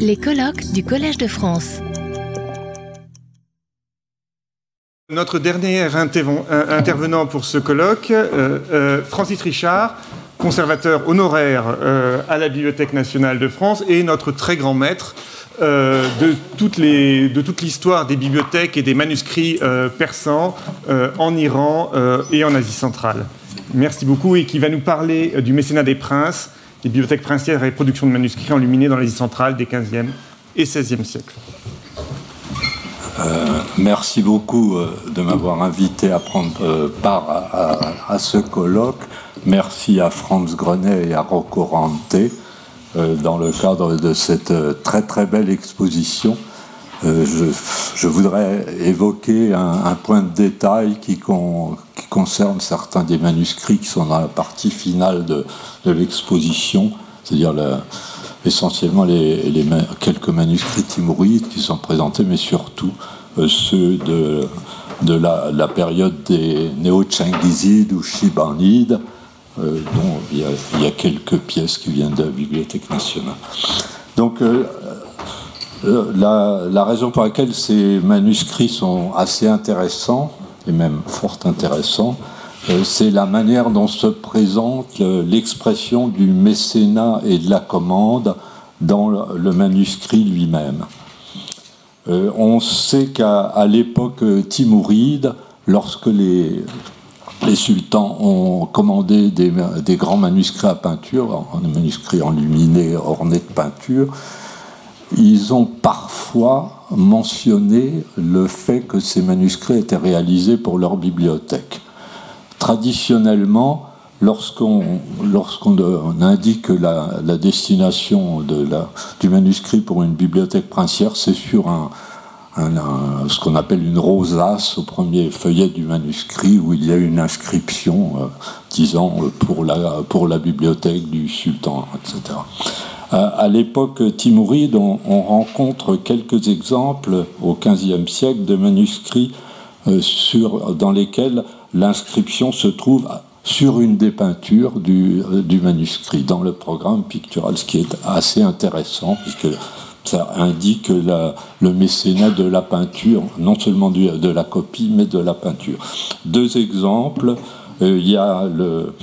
Les colloques du Collège de France. Notre dernier intervenant pour ce colloque, euh, euh, Francis Richard, conservateur honoraire euh, à la Bibliothèque nationale de France et notre très grand maître de toute l'histoire des bibliothèques et des manuscrits persans en Iran et en Asie centrale. Merci beaucoup et qui va nous parler du mécénat des princes, des bibliothèques princières et production de manuscrits enluminés dans l'Asie centrale des 15e et 16e siècles. Euh, merci beaucoup euh, de m'avoir invité à prendre euh, part à, ce colloque. Merci à Franz Grenet et à Rocco Rante dans le cadre de cette très très belle exposition. Je, voudrais évoquer un, point de détail qui, concerne certains des manuscrits qui sont dans la partie finale de, l'exposition, c'est-à-dire essentiellement les, quelques manuscrits timourides qui sont présentés, mais surtout euh, ceux de, de la, période des néo-Chingizides ou Shibanides, euh, dont il y, a, quelques pièces qui viennent de la Bibliothèque nationale. Donc, euh, la, la, raison pour laquelle ces manuscrits sont assez intéressants, et même fort intéressants, c'est la manière dont se présente l'expression du mécénat et de la commande dans le manuscrit lui-même. Euh, on sait qu'à l'époque timouride, lorsque les, sultans ont commandé des, grands manuscrits à peinture, des manuscrits enluminés, ornés de peinture, ils ont parfois mentionné le fait que ces manuscrits étaient réalisés pour leur bibliothèque. Traditionnellement, lorsqu'on indique la, destination du manuscrit pour une bibliothèque princière, c'est sur un, ce qu'on appelle une rosace au premier feuillet du manuscrit où il y a une inscription euh, disant euh, pour la, pour la bibliothèque du sultan, etc. À, l'époque timouride, on, rencontre quelques exemples au XVe siècle de manuscrits euh, dans lesquels l'inscription se trouve sur une des peintures du, du, manuscrit dans le programme pictural, ce qui est assez intéressant puisque ça indique le mécénat de la peinture, non seulement de la copie, mais de la peinture. Deux exemples. Il y a le,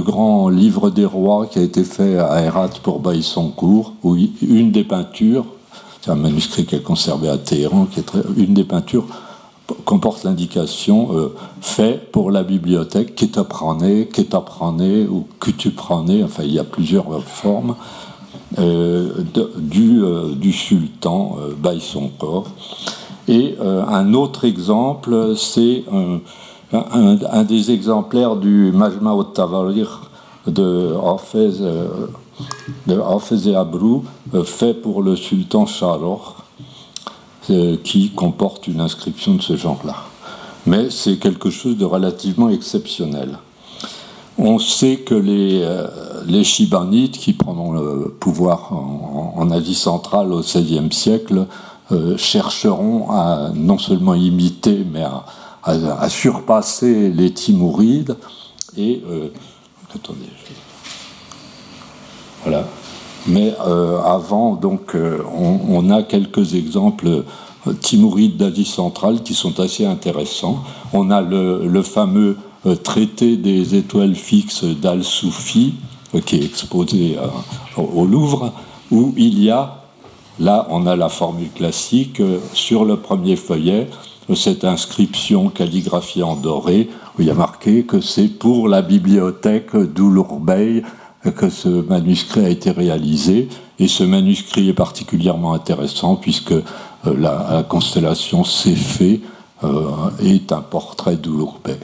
grand livre des rois qui a été fait à Herat pour Baïsoncourt, où une des peintures, c'est un manuscrit qui est conservé à Téhéran, une des peintures comporte l'indication euh, fait pour la bibliothèque, qui t'apprenait ou que tu prenais, enfin il y a plusieurs formes. Euh, du, euh, du, sultan son corps. Et un autre exemple, c'est un, des exemplaires du Majma au Tavarir de Hafez, de et Abrou, fait pour le sultan Charor, qui comporte une inscription de ce genre-là. Mais c'est quelque chose de relativement exceptionnel. On sait que les, euh, les qui prendront le pouvoir en, Asie centrale au XVIe siècle, euh, chercheront à non seulement imiter, mais à, surpasser les Timourides. Et euh, attendez, voilà. Mais avant, donc, on, a quelques exemples Timourides d'Asie centrale qui sont assez intéressants. On a le, le fameux euh, traité des étoiles fixes d'Al-Soufi, euh, qui est exposé euh, au Louvre, où il y a, là on a la formule classique, sur le premier feuillet, cette inscription calligraphiée en doré, où il y a marqué que c'est pour la bibliothèque d'Oulourbey que ce manuscrit a été réalisé. Et ce manuscrit est particulièrement intéressant puisque la, constellation Céphée est un portrait d'Oulourbey.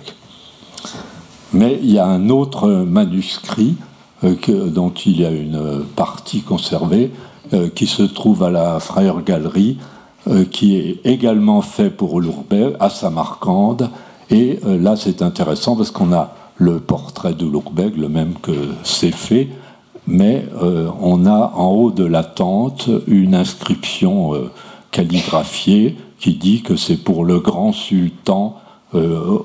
Mais il y a un autre manuscrit euh, dont il y a une partie conservée euh, qui se trouve à la Frère Galerie, euh, qui est également fait pour Lourbet à Samarcande. Et là, c'est intéressant parce qu'on a le portrait de Lourbeg, le même que c'est fait, mais on a en haut de la tente une inscription calligraphiée qui dit que c'est pour le grand sultan euh,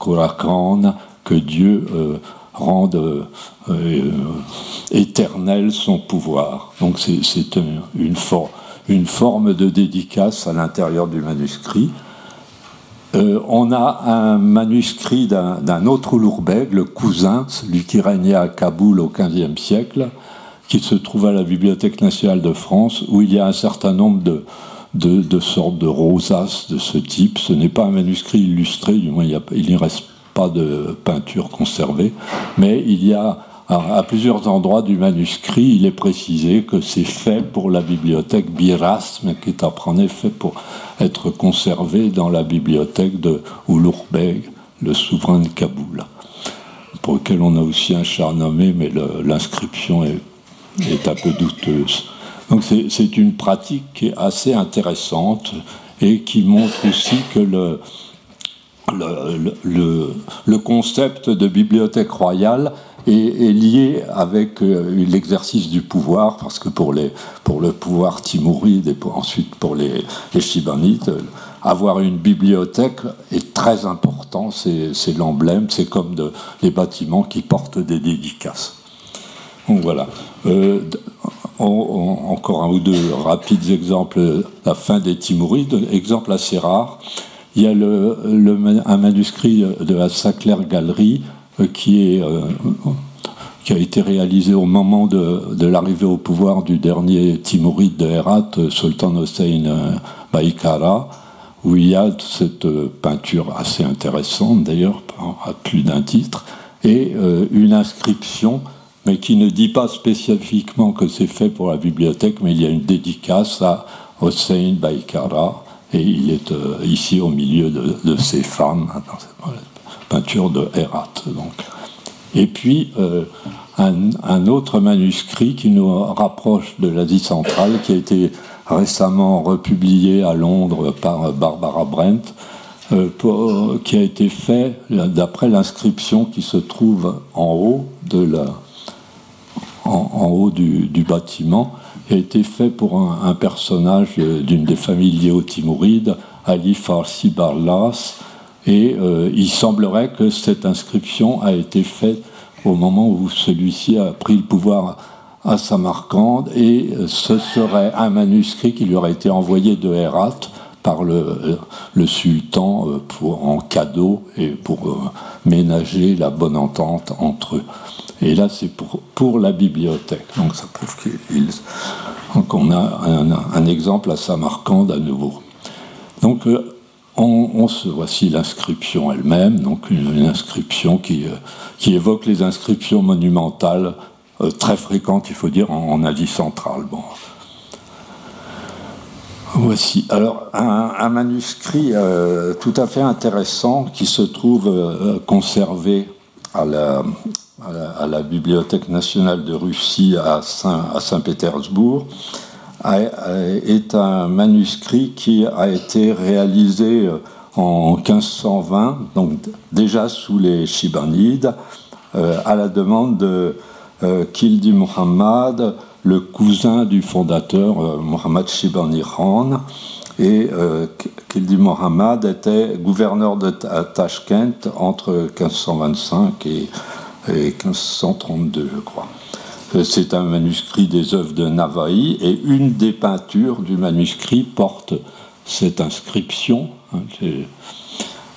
Kurakan, que Dieu euh, rende éternel son pouvoir. Donc c'est une, forme de dédicace à l'intérieur du manuscrit. on a un manuscrit d'un autre Lourbeg, le cousin, celui qui régnait à Kaboul au XVe siècle, qui se trouve à la Bibliothèque nationale de France, où il y a un certain nombre de, de, sortes de rosaces de ce type. Ce n'est pas un manuscrit illustré, du moins il n'y reste pas de peinture conservée, mais il y a à, plusieurs endroits du manuscrit, il est précisé que c'est fait pour la bibliothèque Birasme, qui est en effet pour être conservé dans la bibliothèque de Oulourbeg, le souverain de Kaboul, pour lequel on a aussi un char nommé, mais l'inscription est un peu douteuse. Donc c'est une pratique qui est assez intéressante et qui montre aussi que le, concept de bibliothèque royale est, lié avec euh, l'exercice du pouvoir, parce que pour, les, pour le pouvoir timouride et ensuite pour les, les Shibanites, avoir une bibliothèque est très important, c'est l'emblème, c'est comme les bâtiments qui portent des dédicaces. Donc voilà. Euh, encore un ou deux rapides exemples. La fin des Timourides, exemple assez rare. Il y a un manuscrit de la Sacler Galerie euh, qui, est, euh, qui a été réalisé au moment de, l'arrivée au pouvoir du dernier Timouride de Herat, Sultan Hossein Baïkara, où il y a cette peinture assez intéressante d'ailleurs, à plus d'un titre, et une inscription mais qui ne dit pas spécifiquement que c'est fait pour la bibliothèque, mais il y a une dédicace à Hossein Baïkara, et il est euh, ici au milieu de, ces femmes, hein, dans cette peinture de Herat. Donc. Et puis, euh, un, autre manuscrit qui nous rapproche de l'Asie centrale, qui a été récemment republié à Londres par Barbara Brent, euh, qui a été fait d'après l'inscription qui se trouve en haut de la, en, haut du, bâtiment a été fait pour un, personnage d'une des familles liées aux Timourides, Ali Farsi Barlas, et euh, il semblerait que cette inscription a été faite au moment où celui-ci a pris le pouvoir à Samarcande, et euh, ce serait un manuscrit qui lui aurait été envoyé de Herat par le, euh, sultan pour, en cadeau et pour ménager la bonne entente entre eux. Et là, c'est pour, pour la bibliothèque. Donc ça prouve qu'on a un, exemple à Samarcande à nouveau. Donc on, se, voici l'inscription elle-même, donc une, inscription qui, euh, qui évoque les inscriptions monumentales euh, très fréquentes, il faut dire, en, Asie centrale. Voici. Alors un, manuscrit tout à fait intéressant qui se trouve conservé à la, Bibliothèque nationale de Russie à Saint-Pétersbourg, est un manuscrit qui a été réalisé euh, en 1520, donc déjà sous les Shibanides, euh, à la demande de euh, Kildi Muhammad, le cousin du fondateur Muhammad Shibani Khan. Et Kildi Muhammad était gouverneur de Tashkent entre 1525 et et 1532, je crois. Euh, c'est un manuscrit des œuvres de Navaï et une des peintures du manuscrit porte cette inscription hein,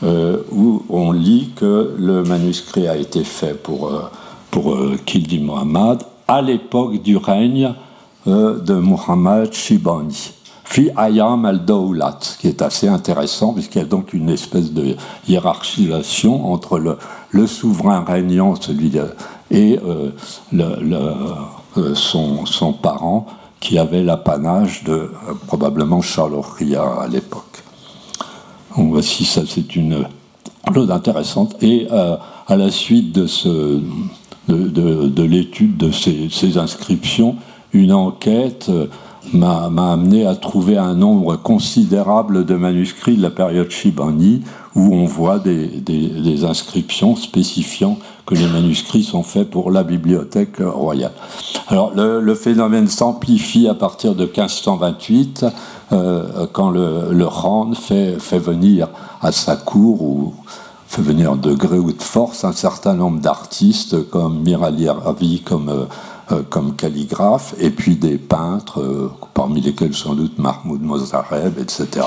euh, où on lit que le manuscrit a été fait pour, euh, Kildi Muhammad à l'époque du règne de Muhammad Shibani fi ayam al-dawlat, qui est assez intéressant puisqu'il y a donc une espèce de hiérarchisation entre le, le souverain régnant celui et euh, euh, son, parent qui avait l'apanage de euh, probablement Charloria à l'époque. Donc voici, ça c'est une chose intéressante. Et à la suite de l'étude de ces, ces, inscriptions, une enquête m'a amené à trouver un nombre considérable de manuscrits de la période Shibani où on voit des, inscriptions spécifiant que les manuscrits sont faits pour la bibliothèque royale. Alors le, phénomène s'amplifie à partir de 1528 euh, quand le, le Khan fait, venir à sa cour ou fait venir de gré ou de force un certain nombre d'artistes comme Mirali Ravi, comme, comme calligraphe, et puis des peintres, parmi lesquels sans doute Mahmoud Mozareb, etc.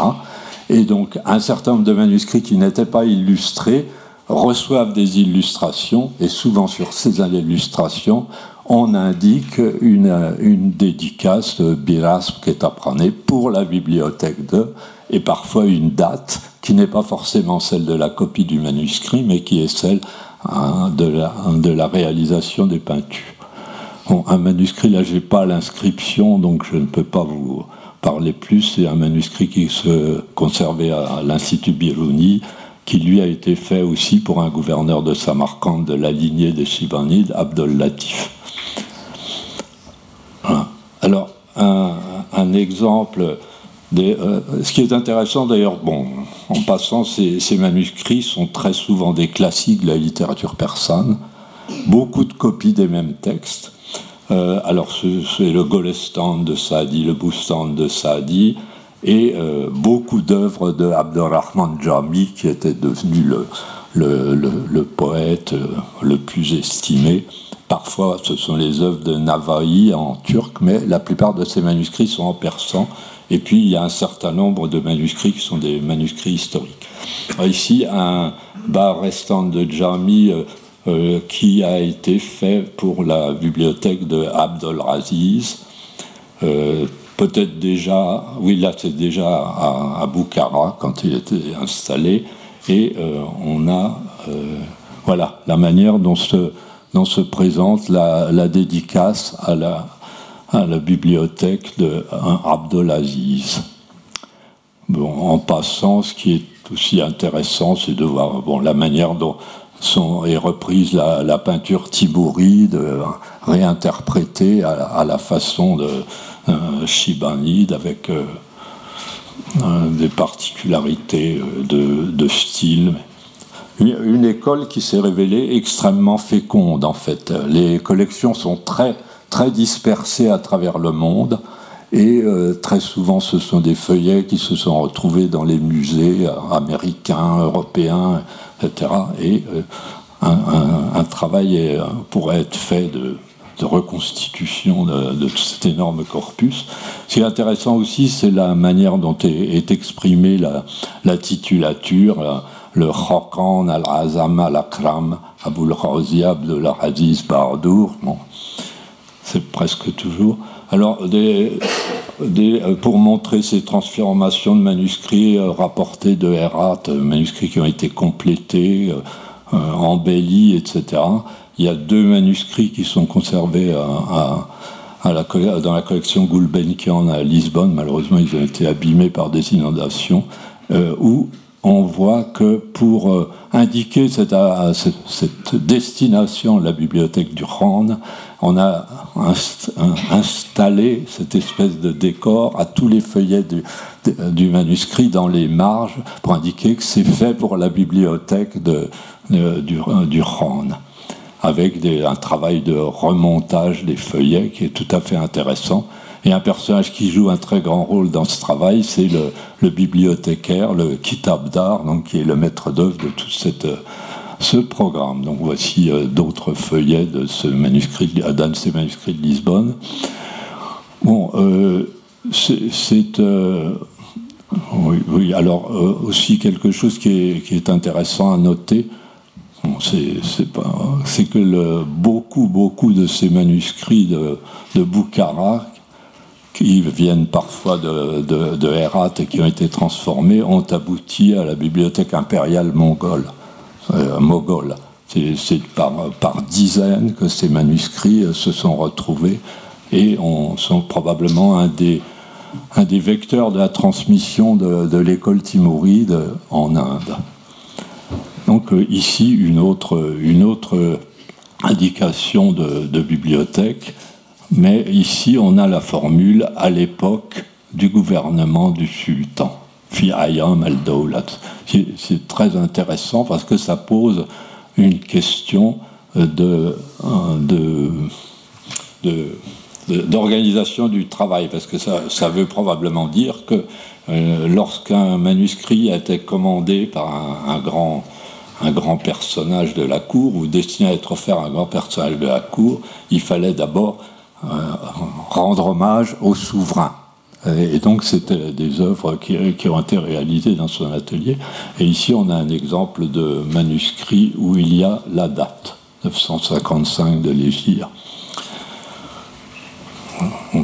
Et donc un certain nombre de manuscrits qui n'étaient pas illustrés reçoivent des illustrations, et souvent sur ces illustrations, on indique une, dédicace Biras Ketaprane pour la bibliothèque de, et parfois une date qui n'est pas forcément celle de la copie du manuscrit, mais qui est celle hein, de, la, de, la, réalisation des peintures. un manuscrit, là, j'ai pas l'inscription, donc je ne peux pas vous parler plus. C'est un manuscrit qui se conservait à l'Institut Biruni, qui lui a été fait aussi pour un gouverneur de Samarkand de la lignée des Shibanides, Abdol Latif. Alors, un, exemple. Des, euh, ce qui est intéressant d'ailleurs, bon, en passant, ces, manuscrits sont très souvent des classiques de la littérature persane, beaucoup de copies des mêmes textes. Euh, alors, c'est le Golestan de Saadi, le Boustan de Saadi, et euh, beaucoup d'œuvres de Abdurrahman Jami, qui était devenu le, poète euh, le plus estimé. Parfois, ce sont les œuvres de Navaï en turc, mais la plupart de ces manuscrits sont en persan. Et puis, il y a un certain nombre de manuscrits qui sont des manuscrits historiques. ici, un bar restant de Jami euh, qui a été fait pour la bibliothèque de Abdul Aziz peut-être déjà, oui, là c'est déjà à, à, quand il était installé, et euh, on a, euh, voilà, la manière dont se, présente la, dédicace à la, bibliothèque de Abdelaziz. Bon, en passant, ce qui est aussi intéressant, c'est de voir la manière dont sont, est reprise la, peinture tibouride, réinterprétée à, la façon de, chibanide avec euh, des particularités euh, de, style. Une école qui s'est révélée extrêmement féconde en fait. Les collections sont très, très dispersées à travers le monde et euh, très souvent ce sont des feuillets qui se sont retrouvés dans les musées américains, européens, etc. Et un, un, travail pourrait être fait de reconstitution de, cet énorme corpus. Ce qui est intéressant aussi, c'est la manière dont est, exprimée la, titulature, le Khokan al-Azam al-Akram Abul Razi Abdul Aziz Bardour. Bon, c'est presque toujours. Alors, des, pour montrer ces transformations de manuscrits euh, rapportés de Herat, euh, manuscrits qui ont été complétés, euh, embellis, etc il y a deux manuscrits qui sont conservés dans la collection Gulbenkian à Lisbonne. Malheureusement, ils ont été abîmés par des inondations, euh, où on voit que pour euh, indiquer cette, cette, destination de la bibliothèque du Rhône, on a installé cette espèce de décor à tous les feuillets du, manuscrit dans les marges pour indiquer que c'est fait pour la bibliothèque de, du, du Rhône avec un travail de remontage des feuillets qui est tout à fait intéressant. Et un personnage qui joue un très grand rôle dans ce travail, c'est le, bibliothécaire, le Kitab d'art, donc qui est le maître d'œuvre de tout cette, ce programme. Donc voici euh, d'autres feuillets de ce manuscrit, d'un de ces manuscrits de Lisbonne. Bon, euh, c'est euh, oui, alors aussi quelque chose qui est, intéressant à noter, c'est que le, beaucoup, beaucoup de ces manuscrits de, de Bukhara, qui viennent parfois de, de, Herat et qui ont été transformés, ont abouti à la bibliothèque impériale mongole. Euh, C'est par, dizaines que ces manuscrits euh, se sont retrouvés et on, sont probablement un des, vecteurs de la transmission de, l'école timouride en Inde. Donc euh, ici, une autre indication de, bibliothèque, mais ici, on a la formule à l'époque du gouvernement du sultan. Fi'ayam al-Dawlat. C'est très intéressant parce que ça pose une question de, d'organisation du travail, parce que ça, veut probablement dire que euh, lorsqu'un manuscrit a été commandé par un grand un grand personnage de la cour ou destiné à être offert un grand personnage de la cour, il fallait d'abord euh, rendre hommage au souverain. Et donc, c'était des œuvres qui, ont été réalisées dans son atelier. Et ici, on a un exemple de manuscrit où il y a la date, 955 de.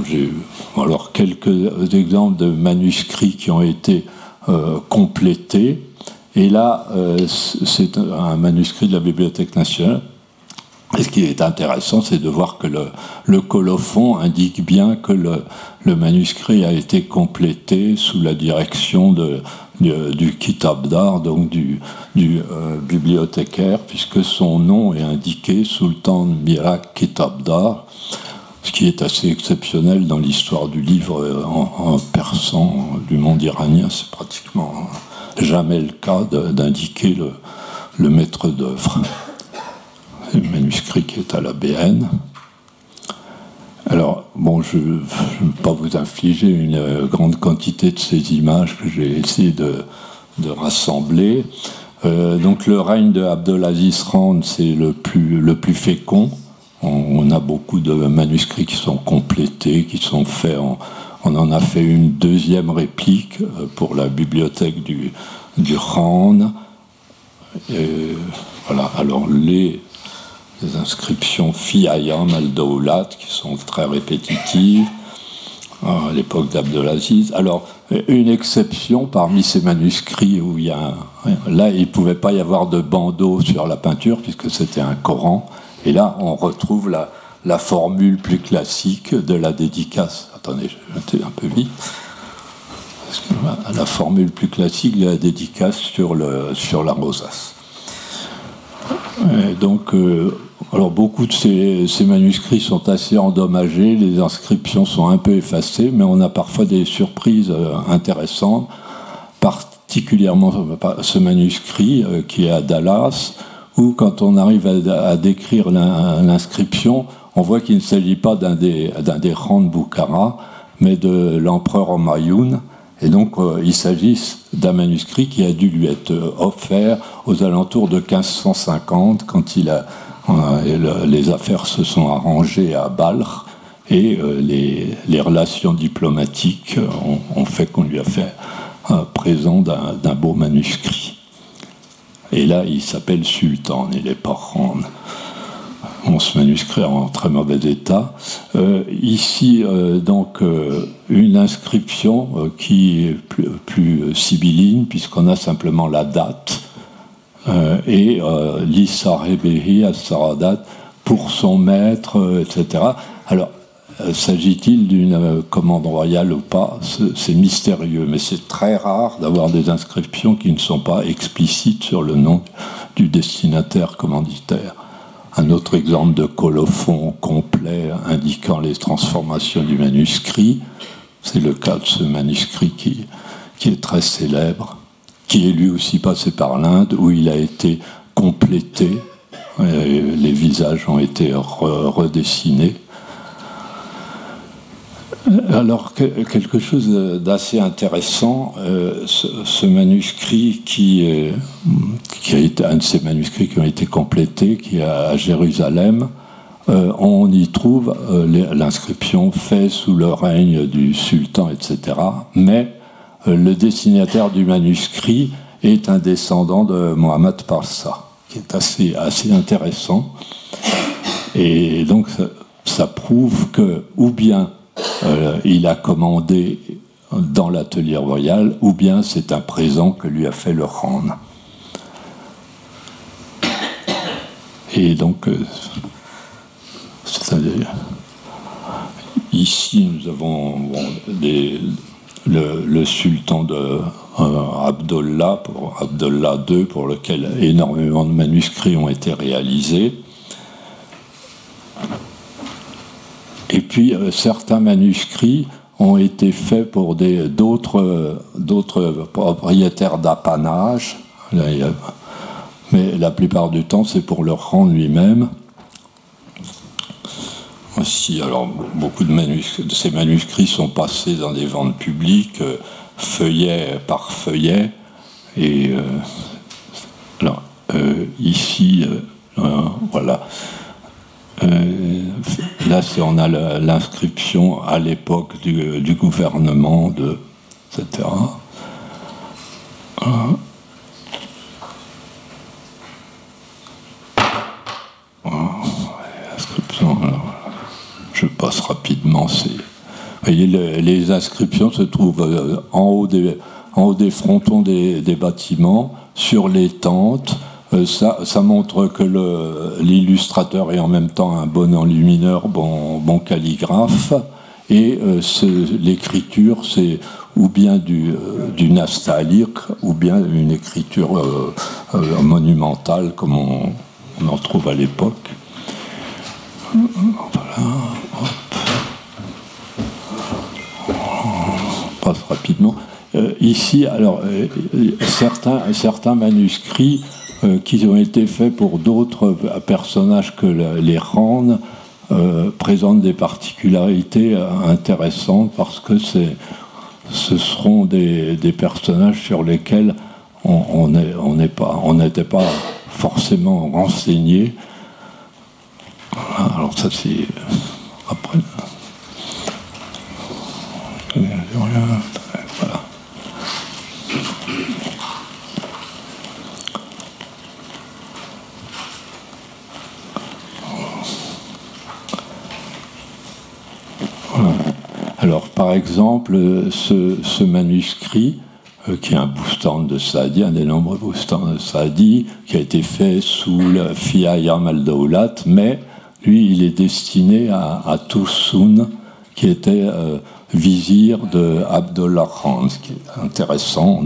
J'ai alors quelques exemples de manuscrits qui ont été euh, complétés. Et là, euh, c'est un manuscrit de la Bibliothèque nationale. Et ce qui est intéressant, c'est de voir que le, colophon indique bien que le, manuscrit a été complété sous la direction du Kitab d'art, donc du, euh, bibliothécaire, puisque son nom est indiqué Sultan Mirak Kitab d'art, ce qui est assez exceptionnel dans l'histoire du livre euh, en, persan du monde iranien. C'est pratiquement jamais le cas d'indiquer le maître d'œuvre le manuscrit qui est à la BN. Alors, bon, je ne vais pas vous infliger une grande quantité de ces images que j'ai essayé de, rassembler. Euh, donc, le règne de Abdelaziz Rand, c'est le plus, fécond. On, a beaucoup de manuscrits qui sont complétés, qui sont faits on en a fait une deuxième réplique euh, pour la bibliothèque du, du Rand. voilà, alors les des inscriptions Fiayam al-Dawlat qui sont très répétitives à l'époque d'Abdelaziz. Alors, une exception parmi ces manuscrits où il y a. Là, il ne pouvait pas y avoir de bandeau sur la peinture puisque c'était un Coran. Et là, on retrouve la, formule plus classique de la dédicace. Attendez, je vais un peu vite. La formule plus classique de la dédicace sur, le, sur la rosace. Donc, euh, alors beaucoup de ces, manuscrits sont assez endommagés, les inscriptions sont un peu effacées, mais on a parfois des surprises euh, intéressantes, particulièrement ce manuscrit euh, qui est à Dallas, où quand on arrive à, décrire l'inscription, on voit qu'il ne s'agit pas d'un des, des rangs de Bukhara, mais de l'empereur Omayoun. Et donc, euh, il s'agit d'un manuscrit qui a dû lui être offert aux alentours de 1550, quand il a les affaires se sont arrangées à Balkh et euh, les, relations diplomatiques ont, fait qu'on lui a fait un présent d'un beau manuscrit. Et là, il s'appelle Sultan, il n'est pas. Bon, ce manuscrit est en très mauvais état. Euh, ici, euh, donc, une inscription qui est plus, plus sibylline, puisqu'on a simplement la date euh, et euh, l'Issa Rebehi à Saradat pour son maître, euh, etc. Alors, s'agit-il d'une commande royale ou pas? C'est mystérieux, mais c'est très rare d'avoir des inscriptions qui ne sont pas explicites sur le nom du destinataire commanditaire. Un autre exemple de colophon complet indiquant les transformations du manuscrit, c'est le cas de ce manuscrit qui est très célèbre qui est lui aussi passé par l'Inde, où il a été complété, les visages ont été redessinés. Alors, quelque chose d'assez intéressant, euh, ce, manuscrit qui, est, qui a été un de ces manuscrits qui ont été complétés, qui est à Jérusalem, euh, on y trouve euh, l'inscription fait sous le règne du sultan, etc. Mais euh, le destinataire du manuscrit est un descendant de Mohamed Parsa, qui est assez, intéressant. Et donc, ça, prouve que, ou bien euh, il a commandé dans l'atelier royal, ou bien c'est un présent que lui a fait le Khan. Et donc, euh, ici, nous avons des, le, sultan de euh, Abdullah, pour Abdullah II, pour lequel énormément de manuscrits ont été réalisés. Et puis euh, certains manuscrits ont été faits pour d'autres propriétaires d'apanage, mais la plupart du temps c'est pour le rang lui-même. Si, alors beaucoup de, ces manuscrits sont passés dans des ventes publiques, euh, feuillet par feuillet. Et euh, alors, ici, voilà. là, on a l'inscription à l'époque du, gouvernement, de, etc. rapidement. Voyez, les, inscriptions se trouvent euh, en haut des, en haut des frontons des, bâtiments, sur les tentes. Euh, ça, ça, montre que l'illustrateur est en même temps un bon enlumineur, bon, bon calligraphe. Et euh, l'écriture, c'est ou bien du, du nastalique, ou bien une écriture monumentale, comme on, on en trouve à l'époque. Voilà. On passe rapidement. Euh, ici, alors, euh, certains, certains manuscrits euh, qui ont été faits pour d'autres personnages que les Randes présentent des particularités intéressantes parce que ce seront des, personnages sur lesquels on n'était pas, on pas forcément renseigné. Alors ça c'est après. Voilà. Alors, par exemple, ce, ce manuscrit, euh, qui est un boustan de Saadi, un des nombreux boustans de Saadi, qui a été fait sous la Fia Yamal mais lui, il est destiné à, à qui était euh, vizir de Abdullah Khan, ce qui est intéressant.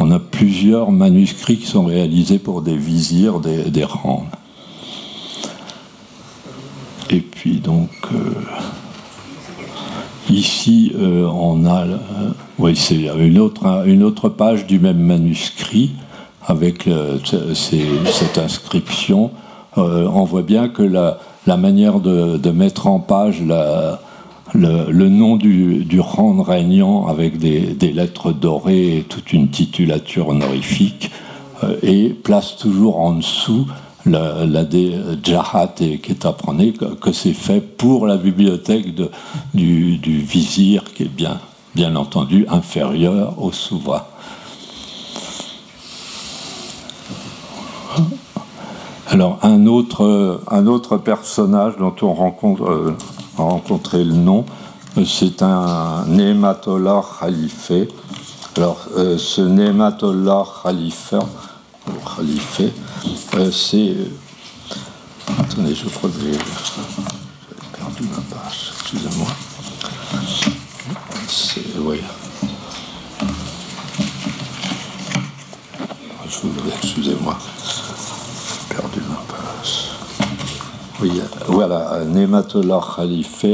On a, plusieurs manuscrits qui sont réalisés pour des vizirs des, des Et puis donc, euh, ici, euh, on a, oui, c'est une autre, page du même manuscrit avec cette inscription. on voit bien que la, manière de, mettre en page le, nom du, du régnant avec des, lettres dorées et toute une titulature honorifique, euh, et place toujours en dessous la, la Jahat et Ketaprané, que, que c'est fait pour la bibliothèque du, vizir, qui est bien, entendu inférieur au souverain. Alors un autre, un autre personnage dont on rencontre, euh, a rencontré le nom, euh, c'est un Nématollah Khalife. Alors euh, ce Nématollah Khalife, c'est... attendez, je crois que j'ai perdu ma page, excusez-moi. C'est... Oui. Excusez-moi. Oui, voilà, Nematollah Khalife.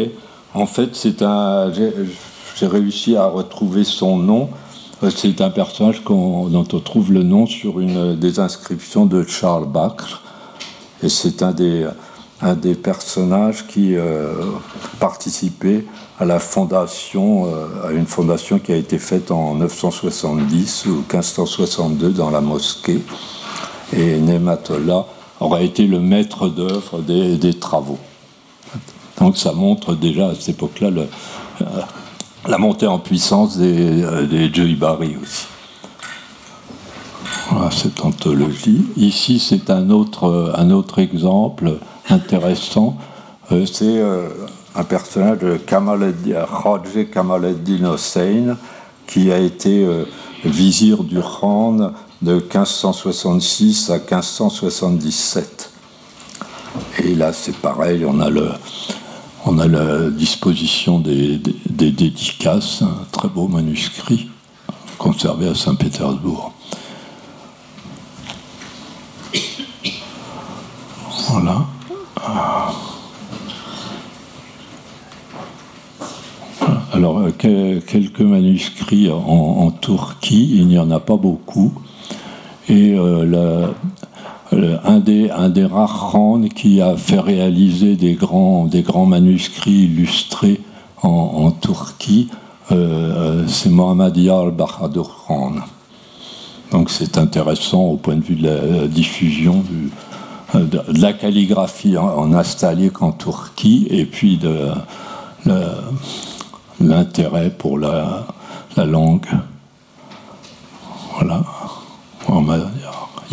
En fait, c'est un. J'ai réussi à retrouver son nom. C'est un personnage dont on trouve le nom sur une des inscriptions de Charles Bakr. Et c'est un des, des personnages qui euh, participait à la fondation, euh, à une fondation qui a été faite en 970 ou 1562 dans la mosquée. Et Nematollah aurait été le maître d'œuvre des, travaux. Donc ça montre déjà à cette époque-là euh, la montée en puissance des, euh, des aussi. Voilà cette anthologie. Ici, c'est un autre, un autre exemple intéressant. Euh, c'est un personnage de Khawaja Kamaleddin Hossein, qui a été vizir du Khan de 1566 à 1577. Et là, c'est pareil, on a, le, on a la disposition des, des, dédicaces, un très beau manuscrit conservé à Saint-Pétersbourg. Voilà. Alors, quelques manuscrits en, Turquie, il n'y en a pas beaucoup. Et euh, un, des, un des rares Rand qui a fait réaliser des grands, manuscrits illustrés en, Turquie, euh, euh, c'est Mohammad al-Bahadur Khan. Donc c'est intéressant au point de vue de la diffusion de, la calligraphie en, en qu'en Turquie et puis de l'intérêt pour la, langue. Voilà.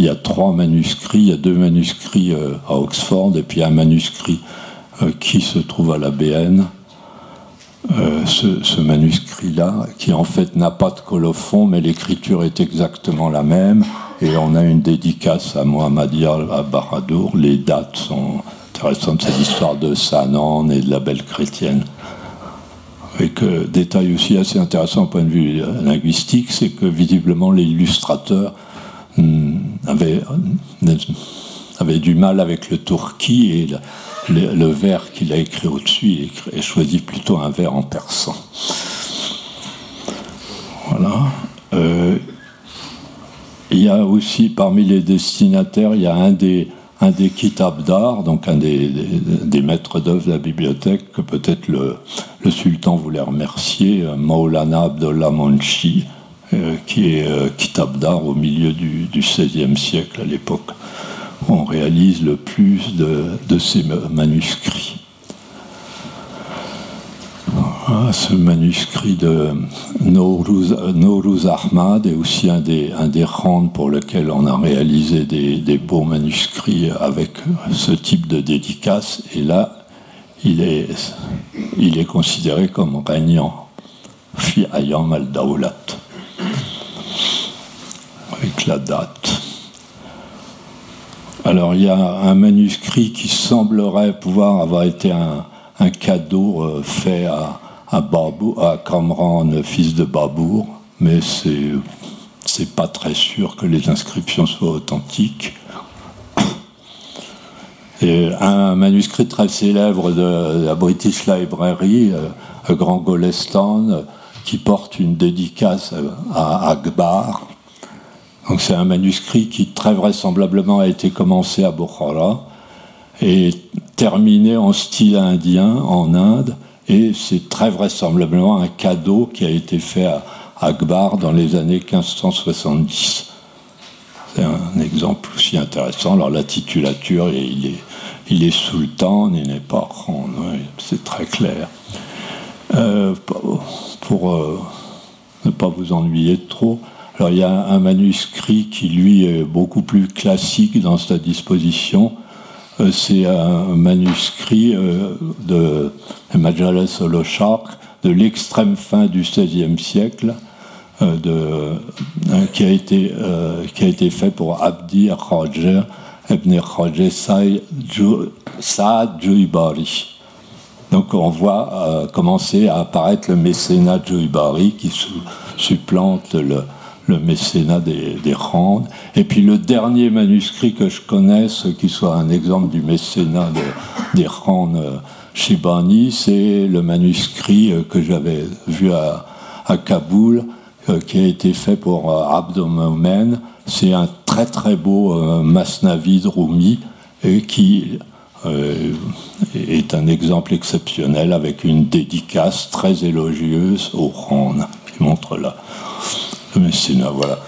Il y a trois manuscrits, il y a deux manuscrits euh, à Oxford et puis un manuscrit euh, qui se trouve à la BN. Euh, ce, manuscrit-là, qui en fait n'a pas de colophon, mais l'écriture est exactement la même, et on a une dédicace à Mohammad à Baradour. Les dates sont intéressantes, c'est l'histoire de Sanan et de la belle chrétienne. Avec euh, détail aussi assez intéressant au point de vue linguistique, c'est que visiblement l'illustrateur hmm, avait, du mal avec le turki et le, vers qu'il a écrit au-dessus et choisi plutôt un vers en persan. Voilà. Euh, il y a aussi parmi les destinataires, il y a un des, un d'art, donc un des, maîtres d'œuvre de la bibliothèque, que peut-être le, sultan voulait remercier, euh, Maulana Abdullah Monchi, euh, qui est kitab d'art au milieu du, XVIe siècle à l'époque on réalise le plus de, ces manuscrits. Ah, ce manuscrit de Nowruz, Ahmad est aussi un des, un pour lequel on a réalisé des, beaux manuscrits avec ce type de dédicace. Et là, il est, considéré comme régnant, fi ayam al-dawlat, la date. Alors il y a un manuscrit qui semblerait pouvoir avoir été un, cadeau euh, fait à, à, à Kamran, fils de Babour, mais c'est c'est pas très sûr que les inscriptions soient authentiques. Et un manuscrit très célèbre de la British Library, euh, Grand Golestan, qui porte une dédicace à Akbar, donc c'est un manuscrit qui très vraisemblablement a été commencé à Bukhara et terminé en style indien en Inde et c'est très vraisemblablement un cadeau qui a été fait à Akbar dans les années 1570. C'est un exemple aussi intéressant. Alors la titulature, il est, il est sultan, il n'est pas khan, c'est très clair. Euh, pour euh, ne pas vous ennuyer trop, alors il y a un manuscrit qui lui est beaucoup plus classique dans sa disposition. Euh, c'est un manuscrit euh, de Majales Oloshak de l'extrême fin du XVIe siècle, euh, de, qui, a été, qui a été fait pour Abdi Khajer ibn Khajer Saad Juibari. Donc on voit commencer à apparaître le mécénat Juibari qui supplante le, le mécénat des, des. Et puis le dernier manuscrit que je connaisse, qui soit un exemple du mécénat des Randes euh, Shibani, c'est le manuscrit euh, que j'avais vu à, Kaboul, euh, qui a été fait pour Abdomen. C'est un très très beau Masnavi Rumi, et qui est un exemple exceptionnel avec une dédicace très élogieuse au Randes, qui montre là voilà.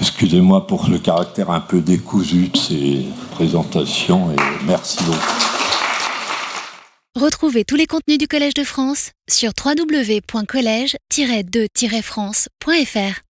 Excusez-moi pour le caractère un peu décousu de ces présentations et merci beaucoup. Retrouvez tous les contenus du Collège de France sur www.colège-2-france.fr.